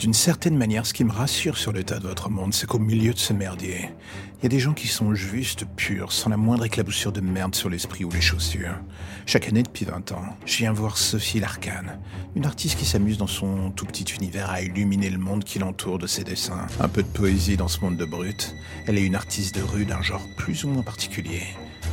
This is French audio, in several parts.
D'une certaine manière, ce qui me rassure sur l'état de votre monde, c'est qu'au milieu de ce merdier, il y a des gens qui sont juste purs, sans la moindre éclaboussure de merde sur l'esprit ou les chaussures. Chaque année depuis 20 ans, je viens voir Sophie Larkane, une artiste qui s'amuse dans son tout petit univers à illuminer le monde qui l'entoure de ses dessins. Un peu de poésie dans ce monde de brut. Elle est une artiste de rue d'un genre plus ou moins particulier.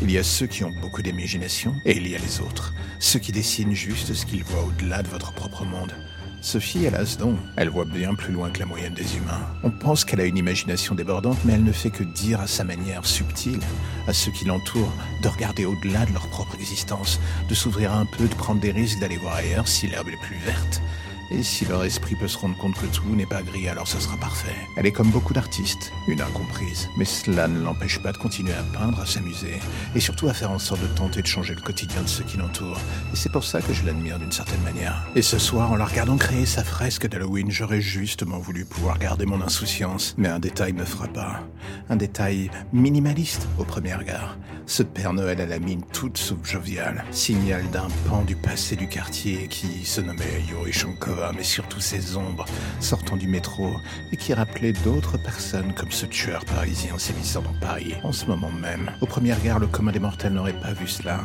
Il y a ceux qui ont beaucoup d'imagination et il y a les autres, ceux qui dessinent juste ce qu'ils voient au-delà de votre propre monde. Sophie, elle a ce don. Elle voit bien plus loin que la moyenne des humains. On pense qu'elle a une imagination débordante, mais elle ne fait que dire à sa manière subtile à ceux qui l'entourent de regarder au-delà de leur propre existence, de s'ouvrir un peu, de prendre des risques, d'aller voir ailleurs si l'herbe est plus verte. Et si leur esprit peut se rendre compte que tout n'est pas gris, alors ce sera parfait. Elle est comme beaucoup d'artistes, une incomprise. Mais cela ne l'empêche pas de continuer à peindre, à s'amuser, et surtout à faire en sorte de tenter de changer le quotidien de ceux qui l'entourent. Et c'est pour ça que je l'admire d'une certaine manière. Et ce soir, en la regardant créer sa fresque d'Halloween, j'aurais justement voulu pouvoir garder mon insouciance. Mais un détail me pas. Un détail minimaliste au premier regard. Ce Père Noël à la mine toute sauf joviale, signal d'un pan du passé du quartier qui se nommait Yuri Shankar mais surtout ses ombres sortant du métro et qui rappelaient d'autres personnes comme ce tueur parisien sévissant dans Paris en ce moment même. Au premier regard, le commun des mortels n'aurait pas vu cela,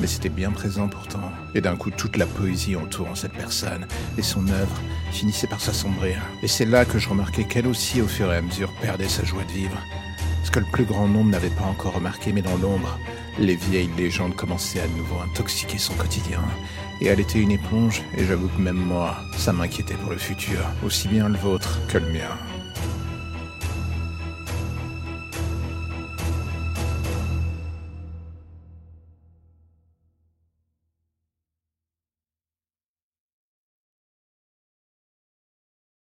mais c'était bien présent pourtant. Et d'un coup, toute la poésie entourant cette personne et son œuvre finissait par s'assombrir. Et c'est là que je remarquais qu'elle aussi, au fur et à mesure, perdait sa joie de vivre. Ce que le plus grand nombre n'avait pas encore remarqué, mais dans l'ombre, les vieilles légendes commençaient à nouveau intoxiquer son quotidien. Et elle était une éponge, et j'avoue que même moi, ça m'inquiétait pour le futur, aussi bien le vôtre que le mien.